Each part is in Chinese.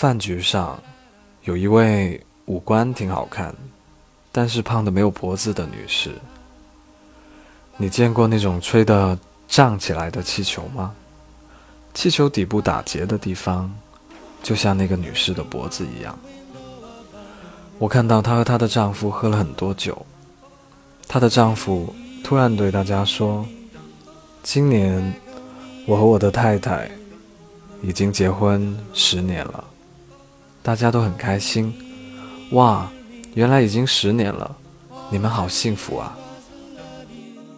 饭局上，有一位五官挺好看，但是胖的没有脖子的女士。你见过那种吹得胀起来的气球吗？气球底部打结的地方，就像那个女士的脖子一样。我看到她和她的丈夫喝了很多酒，她的丈夫突然对大家说：“今年我和我的太太已经结婚十年了。”大家都很开心。哇，原来已经十年了，你们好幸福啊！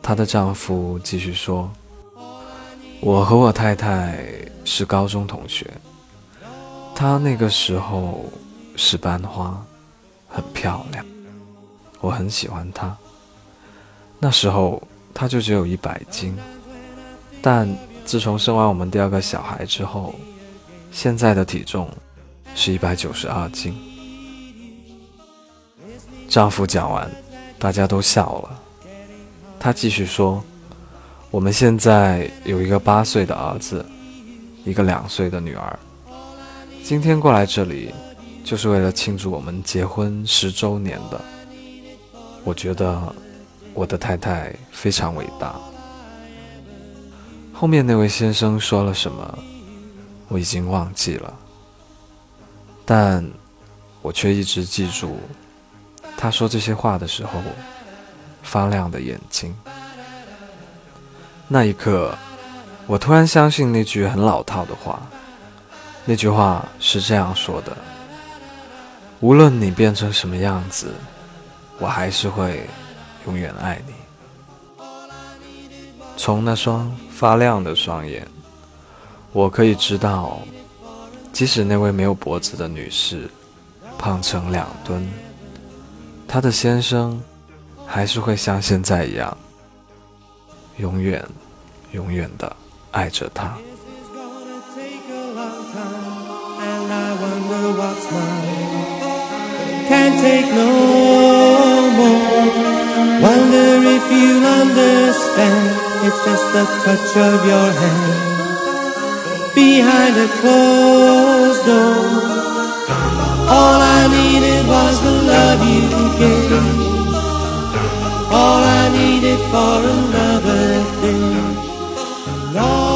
她的丈夫继续说：“我和我太太是高中同学，她那个时候是班花。”很漂亮，我很喜欢她。那时候她就只有一百斤，但自从生完我们第二个小孩之后，现在的体重是一百九十二斤。丈夫讲完，大家都笑了。他继续说：“我们现在有一个八岁的儿子，一个两岁的女儿。今天过来这里。”就是为了庆祝我们结婚十周年的。我觉得我的太太非常伟大。后面那位先生说了什么，我已经忘记了，但我却一直记住他说这些话的时候发亮的眼睛。那一刻，我突然相信那句很老套的话。那句话是这样说的。无论你变成什么样子，我还是会永远爱你。从那双发亮的双眼，我可以知道，即使那位没有脖子的女士胖成两吨，她的先生还是会像现在一样，永远、永远的爱着她。can't take no more. Wonder if you understand. It's just the touch of your hand behind a closed door. All I needed was the love you gave. All I needed for another day.